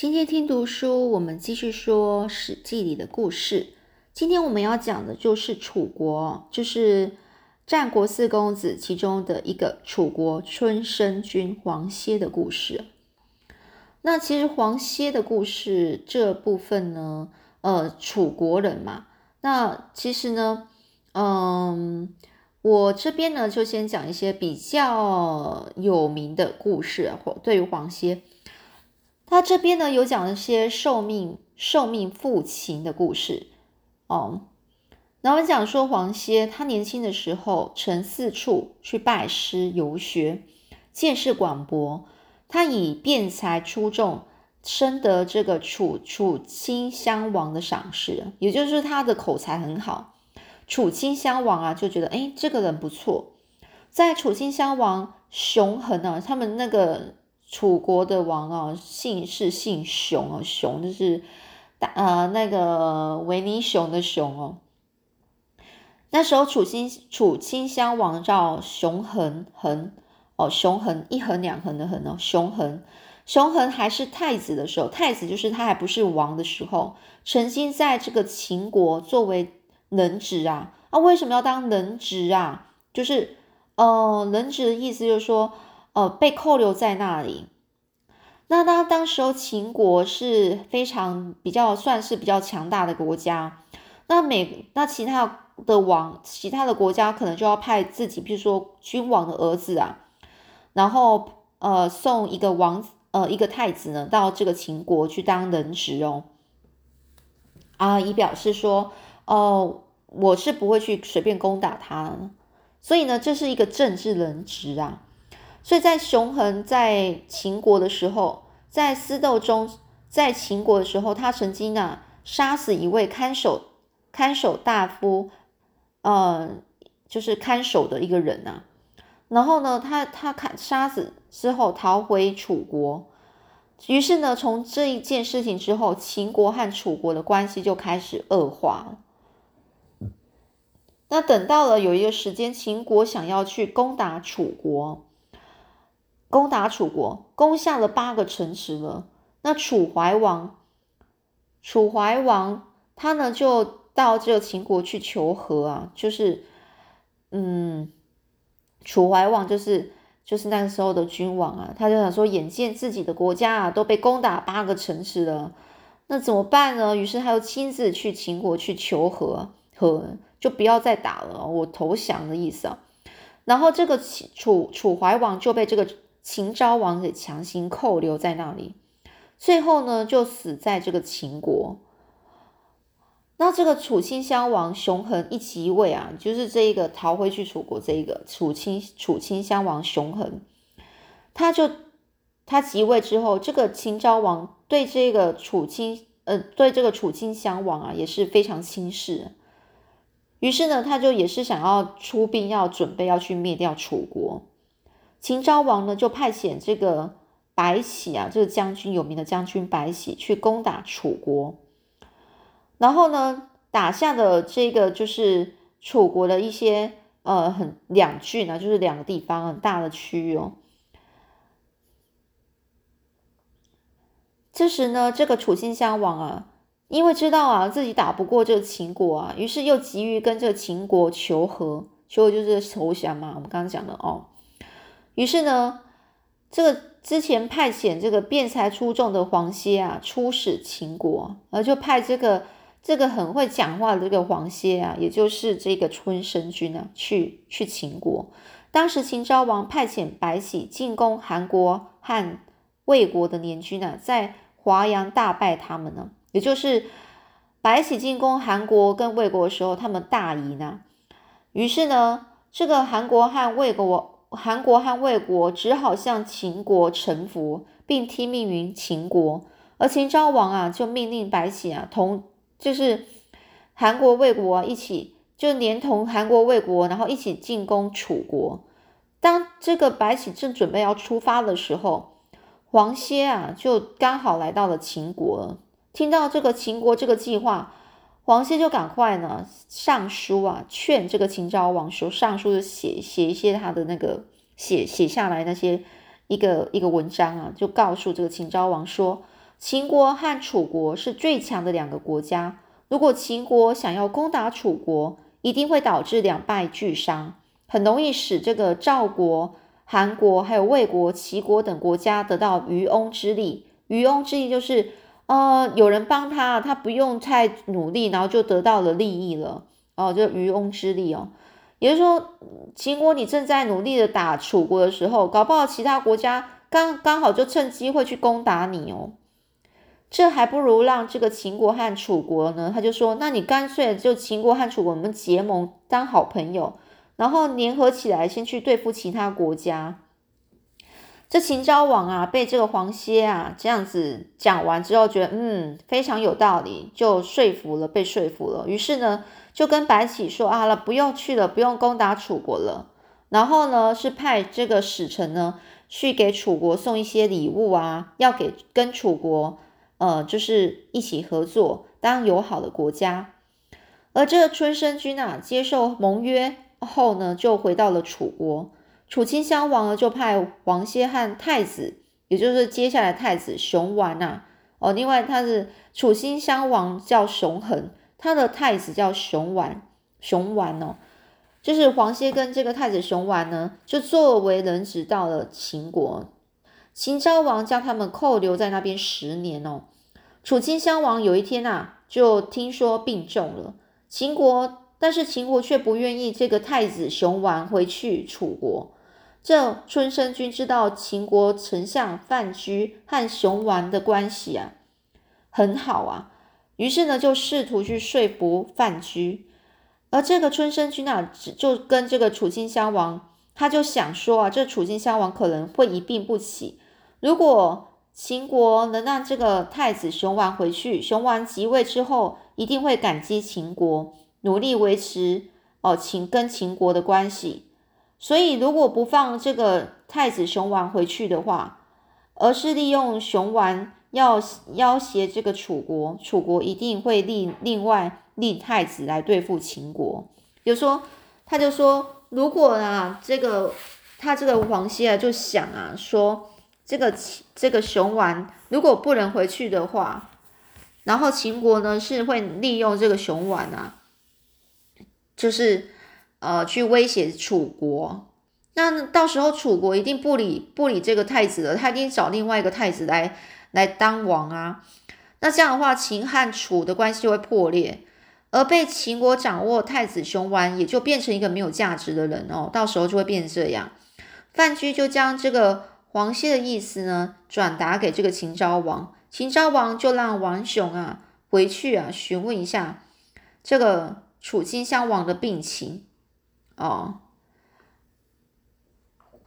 今天听读书，我们继续说《史记》里的故事。今天我们要讲的就是楚国，就是战国四公子其中的一个楚国春申君黄歇的故事。那其实黄歇的故事这部分呢，呃，楚国人嘛，那其实呢，嗯，我这边呢就先讲一些比较有名的故事，或对于黄歇。他这边呢有讲一些受命受命父亲的故事哦，然后讲说黄歇他年轻的时候曾四处去拜师游学，见识广博，他以辩才出众，深得这个楚楚顷襄王的赏识，也就是他的口才很好，楚顷襄王啊就觉得哎这个人不错，在楚顷襄王熊衡啊他们那个。楚国的王啊，姓是姓熊哦，熊就是大呃那个维尼熊的熊哦。那时候楚顷楚顷襄王叫熊恒恒哦，熊恒一横两横的横哦，熊恒熊恒还是太子的时候，太子就是他还不是王的时候，曾经在这个秦国作为能职啊啊，为什么要当人质啊？就是呃人质的意思就是说。呃，被扣留在那里。那当当时候秦国是非常比较算是比较强大的国家。那每那其他的王，其他的国家可能就要派自己，比如说君王的儿子啊，然后呃送一个王呃一个太子呢到这个秦国去当人质哦。啊，以表示说哦我是不会去随便攻打他，所以呢这是一个政治人质啊。所以在熊衡在秦国的时候，在私斗中，在秦国的时候，他曾经啊杀死一位看守看守大夫，呃，就是看守的一个人呐。然后呢，他他看杀死之后逃回楚国，于是呢，从这一件事情之后，秦国和楚国的关系就开始恶化了。那等到了有一个时间，秦国想要去攻打楚国。攻打楚国，攻下了八个城池了。那楚怀王，楚怀王他呢就到这个秦国去求和啊，就是，嗯，楚怀王就是就是那个时候的君王啊，他就想说，眼见自己的国家啊都被攻打八个城池了，那怎么办呢？于是他又亲自去秦国去求和，和就不要再打了，我投降的意思啊。然后这个楚楚怀王就被这个。秦昭王给强行扣留在那里，最后呢就死在这个秦国。那这个楚顷襄王熊衡一即位啊，就是这一个逃回去楚国这一个楚顷楚顷襄王熊衡，他就他即位之后，这个秦昭王对这个楚顷呃对这个楚顷襄王啊也是非常轻视，于是呢他就也是想要出兵，要准备要去灭掉楚国。秦昭王呢，就派遣这个白起啊，这个将军有名的将军白起去攻打楚国，然后呢，打下的这个就是楚国的一些呃很两郡啊，就是两个地方很大的区域哦。这时呢，这个楚顷襄王啊，因为知道啊自己打不过这个秦国啊，于是又急于跟这个秦国求和，求和就是投降嘛。我们刚刚讲的哦。于是呢，这个之前派遣这个辩才出众的黄歇啊，出使秦国，而就派这个这个很会讲话的这个黄歇啊，也就是这个春申君啊，去去秦国。当时秦昭王派遣白起进攻韩国和魏国的联军呢，在华阳大败他们呢，也就是白起进攻韩国跟魏国的时候，他们大赢呢。于是呢，这个韩国和魏国。韩国和魏国只好向秦国臣服，并听命于秦国。而秦昭王啊，就命令白起啊，同就是韩国、魏国一起，就连同韩国、魏国，然后一起进攻楚国。当这个白起正准备要出发的时候，黄歇啊，就刚好来到了秦国。听到这个秦国这个计划。黄歇就赶快呢上书啊，劝这个秦昭王说，上书就写写一些他的那个写写下来那些一个一个文章啊，就告诉这个秦昭王说，秦国和楚国是最强的两个国家。如果秦国想要攻打楚国，一定会导致两败俱伤，很容易使这个赵国、韩国还有魏国、齐国等国家得到渔翁之利。渔翁之利就是，呃，有人帮他，他不用太努力，然后就得到了利益了。哦，就渔翁之利哦。也就是说，秦国你正在努力的打楚国的时候，搞不好其他国家刚刚好就趁机会去攻打你哦。这还不如让这个秦国和楚国呢，他就说，那你干脆就秦国和楚国我们结盟当好朋友，然后联合起来先去对付其他国家。这秦昭王啊，被这个黄歇啊这样子讲完之后，觉得嗯非常有道理，就说服了，被说服了。于是呢，就跟白起说啊了，不用去了，不用攻打楚国了。然后呢，是派这个使臣呢去给楚国送一些礼物啊，要给跟楚国。呃，就是一起合作当友好的国家，而这个春申君啊，接受盟约后呢，就回到了楚国。楚顷襄王呢，就派王歇和太子，也就是接下来太子熊完呐。哦，另外他是楚顷襄王叫熊恒，他的太子叫熊完，熊完哦，就是黄歇跟这个太子熊完呢，就作为人质到了秦国。秦昭王将他们扣留在那边十年哦。楚顷襄王有一天呐，就听说病重了。秦国，但是秦国却不愿意这个太子熊完回去楚国。这春申君知道秦国丞相范雎和熊王的关系啊很好啊，于是呢就试图去说服范雎。而这个春申君啊，就跟这个楚顷襄王，他就想说啊，这楚顷襄王可能会一病不起，如果。秦国能让这个太子熊王回去，熊王即位之后，一定会感激秦国，努力维持哦秦跟秦国的关系。所以，如果不放这个太子熊丸回去的话，而是利用熊丸要要挟这个楚国，楚国一定会立另外立太子来对付秦国。就说他就说，如果啊这个他这个王歇啊就想啊说。这个这个熊丸如果不能回去的话，然后秦国呢是会利用这个熊丸啊，就是呃去威胁楚国。那到时候楚国一定不理不理这个太子了，他一定找另外一个太子来来当王啊。那这样的话，秦汉楚的关系就会破裂，而被秦国掌握太子熊丸也就变成一个没有价值的人哦。到时候就会变成这样。范雎就将这个。黄歇的意思呢，转达给这个秦昭王，秦昭王就让王雄啊回去啊询问一下这个楚顷襄王的病情哦，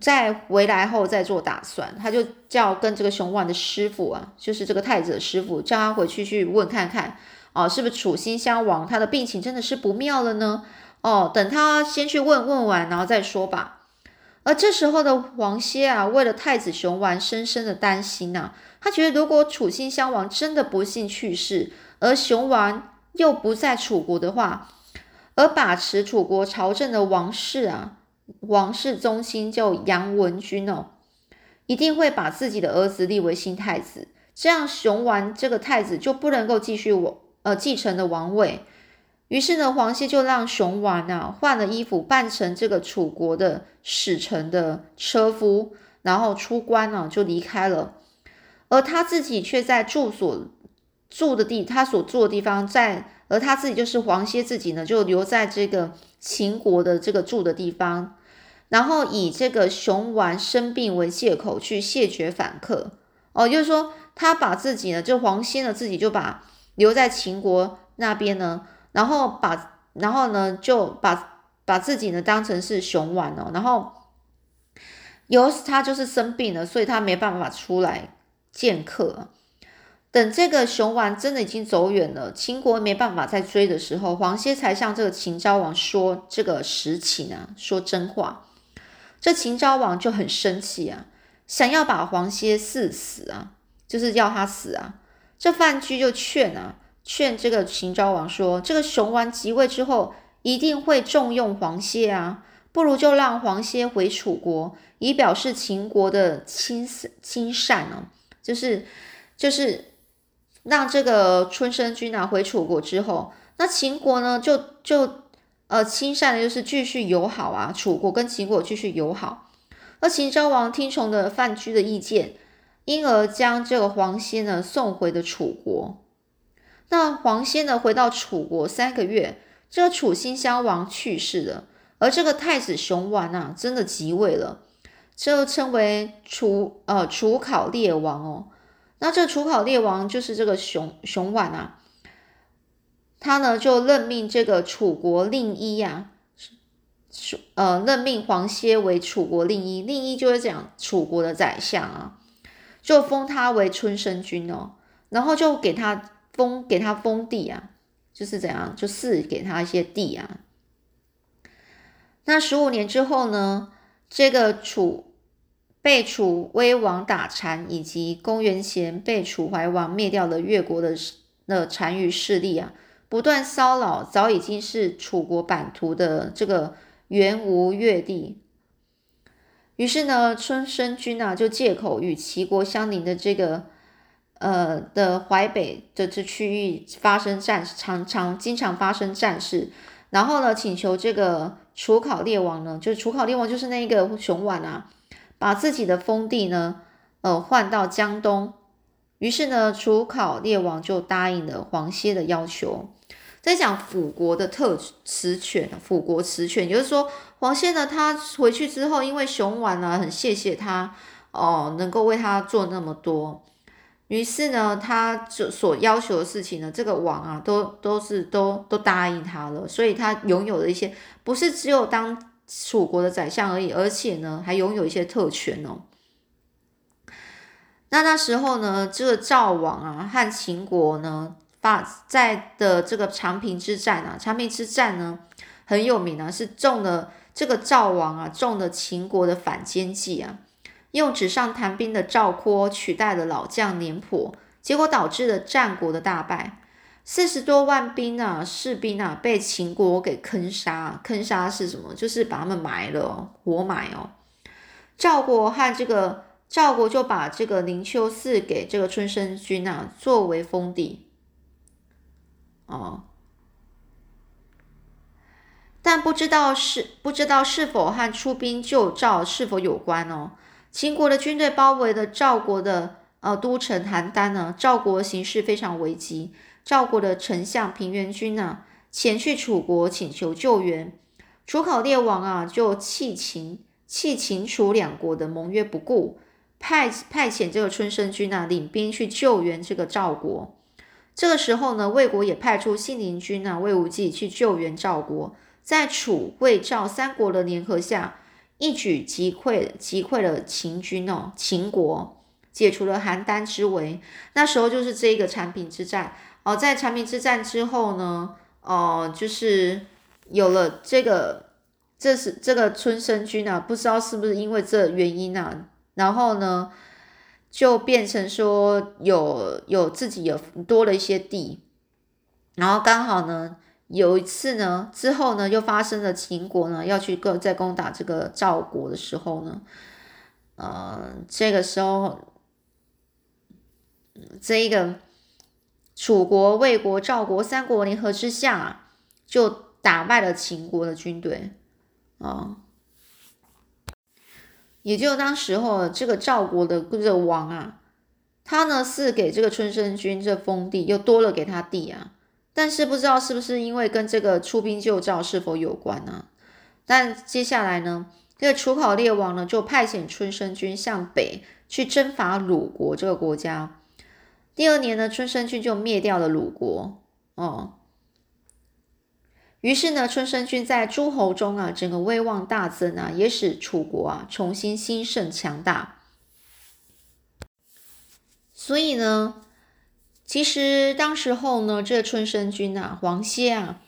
再回来后再做打算。他就叫跟这个熊王的师傅啊，就是这个太子的师傅，叫他回去去问看看哦，是不是楚心襄王他的病情真的是不妙了呢？哦，等他先去问问完，然后再说吧。而这时候的王歇啊，为了太子熊完，深深的担心呐。他觉得，如果楚心襄王真的不幸去世，而熊丸又不在楚国的话，而把持楚国朝政的王室啊，王室宗亲就杨文君哦，一定会把自己的儿子立为新太子，这样熊完这个太子就不能够继续我呃继承的王位。于是呢，黄歇就让熊完啊换了衣服，扮成这个楚国的使臣的车夫，然后出关呢就离开了。而他自己却在住所住的地，他所住的地方在，而他自己就是黄歇自己呢，就留在这个秦国的这个住的地方，然后以这个熊丸生病为借口去谢绝反客。哦，就是说他把自己呢，就黄歇呢自己就把留在秦国那边呢。然后把，然后呢，就把把自己呢当成是熊丸哦，然后由他就是生病了，所以他没办法出来见客。等这个熊王真的已经走远了，秦国没办法再追的时候，黄歇才向这个秦昭王说这个实情啊，说真话。这秦昭王就很生气啊，想要把黄歇赐死啊，就是要他死啊。这范雎就劝啊。劝这个秦昭王说：“这个熊完即位之后，一定会重用黄歇啊，不如就让黄歇回楚国，以表示秦国的亲亲善哦。就是就是让这个春申君啊回楚国之后，那秦国呢就就呃亲善的就是继续友好啊，楚国跟秦国继续友好。而秦昭王听从了范雎的意见，因而将这个黄歇呢送回了楚国。那黄歇呢回到楚国三个月，这个楚新襄王去世了，而这个太子熊完啊真的即位了，就称为楚呃楚考烈王哦。那这楚考烈王就是这个熊熊婉啊，他呢就任命这个楚国令尹呀，楚呃任命黄歇为楚国令尹，令尹就是讲楚国的宰相啊，就封他为春申君哦，然后就给他封给他封地啊，就是怎样就赐给他一些地啊。那十五年之后呢，这个楚。被楚威王打残，以及公元前被楚怀王灭掉了越国的那单于势力啊，不断骚扰早已经是楚国版图的这个原吴越地。于是呢，春申君啊就借口与齐国相邻的这个呃的淮北的这区域发生战，常常经常发生战事，然后呢请求这个楚考烈王呢，就是楚考烈王就是那个熊婉啊。把自己的封地呢，呃，换到江东。于是呢，楚考烈王就答应了黄歇的要求。在讲辅国的特词权，辅国词权，也就是说，黄歇呢，他回去之后，因为熊婉呢很谢谢他哦，能够为他做那么多，于是呢，他就所要求的事情呢，这个王啊，都都是都都答应他了，所以他拥有了一些，不是只有当。楚国的宰相而已，而且呢，还拥有一些特权哦。那那时候呢，这个赵王啊和秦国呢发在的这个长平之战啊，长平之战呢很有名啊，是中了这个赵王啊中了秦国的反间计啊，用纸上谈兵的赵括取代了老将廉颇，结果导致了战国的大败。四十多万兵啊，士兵啊，被秦国给坑杀。坑杀是什么？就是把他们埋了，活埋哦。赵国和这个赵国就把这个灵丘寺给这个春申君啊，作为封地。哦，但不知道是不知道是否和出兵救赵是否有关哦。秦国的军队包围了赵国的呃都城邯郸呢，赵国形势非常危机。赵国的丞相平原君呢，前去楚国请求救援。楚考烈王啊，就弃秦弃秦楚两国的盟约不顾，派派遣这个春申君啊，领兵去救援这个赵国。这个时候呢，魏国也派出信陵君啊，魏无忌去救援赵国。在楚、魏、赵三国的联合下，一举击溃击溃了秦军哦，秦国解除了邯郸之围。那时候就是这一个产品之战。哦，在长平之战之后呢，哦，就是有了这个，这是这个春申君啊，不知道是不是因为这原因啊，然后呢，就变成说有有自己有多了一些地，然后刚好呢，有一次呢，之后呢，又发生了秦国呢要去攻在攻打这个赵国的时候呢，呃，这个时候，这一个。楚国、魏国、赵国三国联合之下，就打败了秦国的军队啊！也就当时候，这个赵国的这个王啊，他呢是给这个春申君这封地，又多了给他地啊。但是不知道是不是因为跟这个出兵救赵是否有关呢？但接下来呢，这个楚考烈王呢就派遣春申君向北去征伐鲁国这个国家。第二年呢，春申君就灭掉了鲁国哦。于是呢，春申君在诸侯中啊，整个威望大增啊，也使楚国啊重新兴盛强大。所以呢，其实当时候呢，这春申君啊，黄歇啊，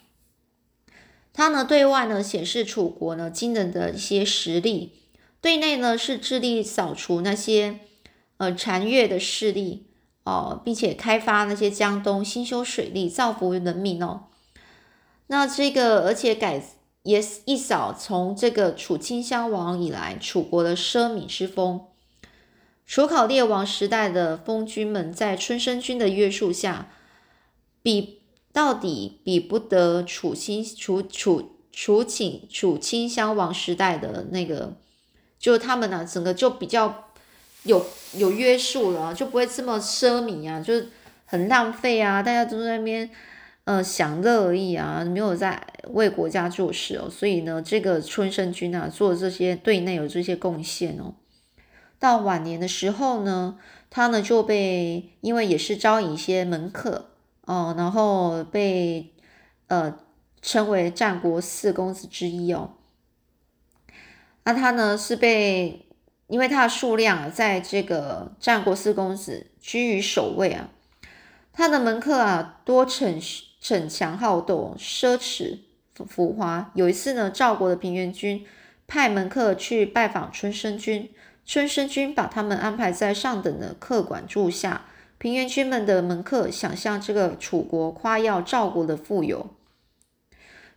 他呢对外呢显示楚国呢惊人的一些实力，对内呢是致力扫除那些呃残越的势力。哦，并且开发那些江东，兴修水利，造福人民哦。那这个，而且改也一扫从这个楚顷襄王以来楚国的奢靡之风。楚考烈王时代的封君们在春申君的约束下，比到底比不得楚亲楚楚楚顷楚顷襄王时代的那个，就他们呢，整个就比较有有约束了，就不会这么奢靡啊，就是很浪费啊，大家都在那边呃享乐而已啊，没有在为国家做事哦。所以呢，这个春申君啊，做这些对内有这些贡献哦。到晚年的时候呢，他呢就被因为也是招引一些门客哦，然后被呃称为战国四公子之一哦。那他呢是被因为他的数量啊，在这个战国四公子居于首位啊。他的门客啊多逞逞强好斗，奢侈浮华。有一次呢，赵国的平原君派门客去拜访春申君。春申君把他们安排在上等的客馆住下。平原君们的门客想向这个楚国夸耀赵国的富有，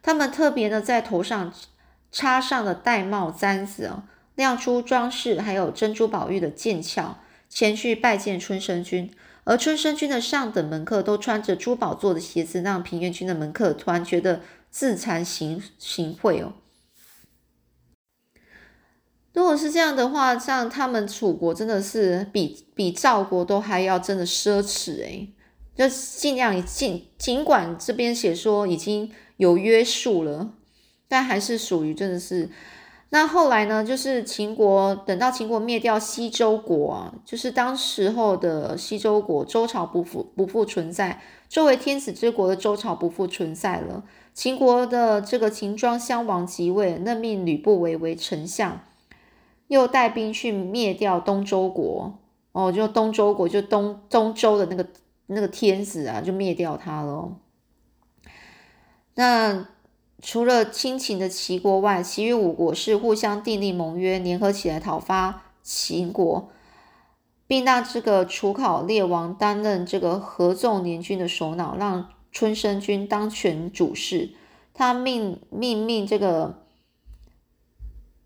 他们特别呢在头上插上了玳瑁簪子啊，亮出装饰，还有珍珠宝玉的剑鞘，前去拜见春申君。而春申君的上等门客都穿着珠宝做的鞋子，让平原君的门客突然觉得自惭形形秽哦。如果是这样的话，像他们楚国真的是比比赵国都还要真的奢侈诶，就尽量尽尽管这边写说已经有约束了，但还是属于真的是。那后来呢，就是秦国等到秦国灭掉西周国啊，就是当时候的西周国，周朝不复不复存在，作为天子之国的周朝不复存在了。秦国的这个秦庄襄王即位，任命吕不韦为丞相。又带兵去灭掉东周国哦，就东周国，就东东周的那个那个天子啊，就灭掉他了。那除了亲秦的齐国外，其余五国是互相订立盟约，联合起来讨伐秦国，并让这个楚考烈王担任这个合纵联军的首脑，让春申君当权主事。他命命命这个。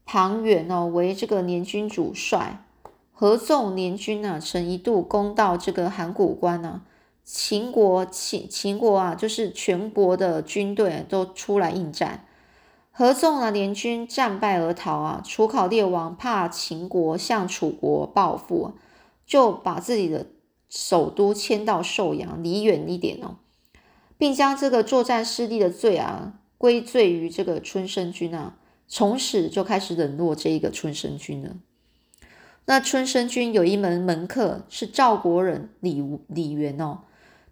庞远哦为这个联军主帅，合纵联军啊，曾一度攻到这个函谷关啊。秦国秦秦国啊，就是全国的军队都出来应战，合纵了联军战败而逃啊。楚考烈王怕秦国向楚国报复，就把自己的首都迁到寿阳，离远一点哦，并将这个作战失利的罪啊归罪于这个春申君啊。从此就开始冷落这一个春申君了。那春申君有一门门客是赵国人李李元哦，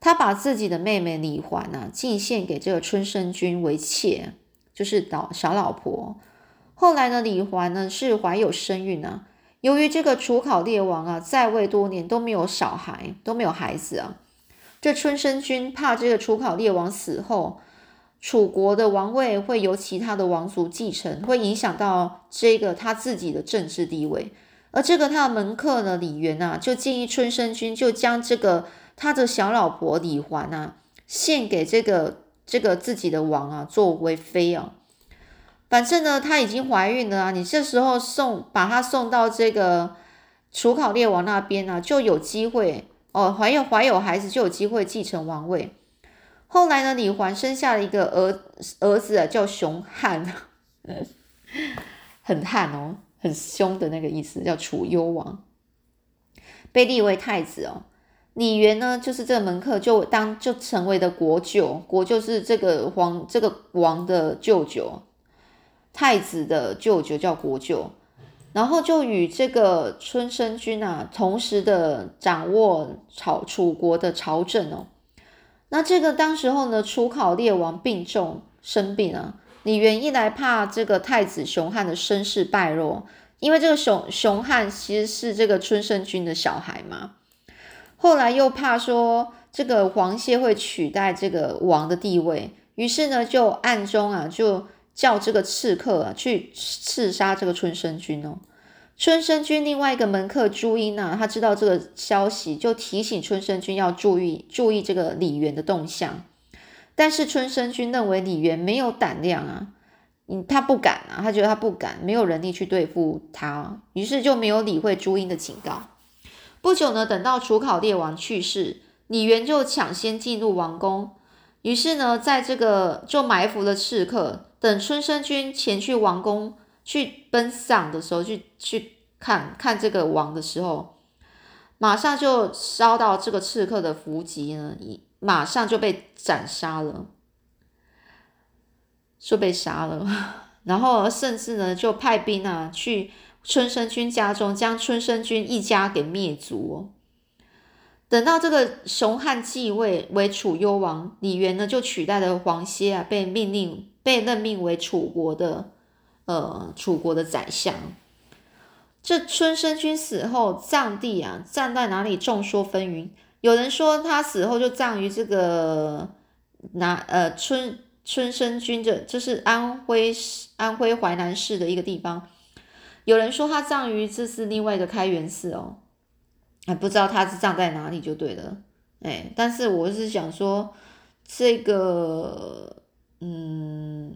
他把自己的妹妹李环啊进献给这个春申君为妾，就是老小老婆。后来呢，李环呢是怀有身孕啊。由于这个楚考烈王啊在位多年都没有小孩，都没有孩子啊，这春申君怕这个楚考烈王死后。楚国的王位会由其他的王族继承，会影响到这个他自己的政治地位。而这个他的门客呢，李元啊，就建议春申君就将这个他的小老婆李环啊，献给这个这个自己的王啊，作为妃啊。反正呢，她已经怀孕了啊，你这时候送把她送到这个楚考烈王那边啊，就有机会哦，怀有怀有孩子就有机会继承王位。后来呢，李环生下了一个儿儿子啊，叫熊汉，很悍哦，很凶的那个意思，叫楚幽王，被立为太子哦。李元呢，就是这个门客，就当就成为了国舅，国舅是这个皇这个王的舅舅，太子的舅舅叫国舅，然后就与这个春申君啊，同时的掌握朝楚国的朝政哦。那这个当时候呢，楚考烈王病重生病啊，李元一来怕这个太子熊汉的身世败落，因为这个熊熊汉其实是这个春申君的小孩嘛，后来又怕说这个黄歇会取代这个王的地位，于是呢就暗中啊就叫这个刺客啊去刺杀这个春申君哦。春申君另外一个门客朱茵啊，他知道这个消息，就提醒春申君要注意注意这个李元的动向。但是春申君认为李元没有胆量啊，嗯，他不敢啊，他觉得他不敢，没有人力去对付他，于是就没有理会朱茵的警告。不久呢，等到楚考烈王去世，李元就抢先进入王宫，于是呢，在这个就埋伏了刺客，等春申君前去王宫去奔丧的时候，去去看看这个王的时候，马上就烧到这个刺客的伏击呢，马上就被斩杀了，就被杀了，然后甚至呢，就派兵啊去。春申君家中将春申君一家给灭族。等到这个熊汉继位为楚幽王，李元呢就取代了黄歇啊，被命令被任命为楚国的呃楚国的宰相。这春申君死后葬地啊，葬在哪里众说纷纭。有人说他死后就葬于这个哪呃春春申君的，这是安徽安徽淮南市的一个地方。有人说他葬于这是另外一个开元寺哦，哎，不知道他是葬在哪里就对了，哎，但是我是想说，这个，嗯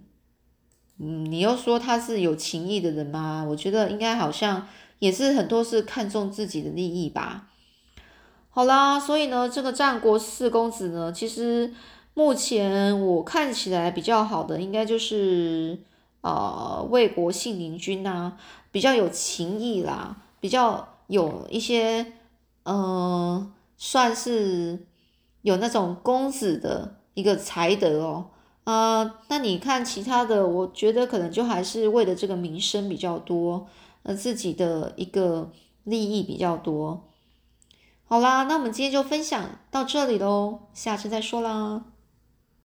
嗯，你又说他是有情义的人吗？我觉得应该好像也是很多是看重自己的利益吧。好啦，所以呢，这个战国四公子呢，其实目前我看起来比较好的，应该就是呃魏国信陵君呐。比较有情义啦，比较有一些，呃，算是有那种公子的一个才德哦，呃，那你看其他的，我觉得可能就还是为了这个名声比较多，呃，自己的一个利益比较多。好啦，那我们今天就分享到这里喽，下次再说啦。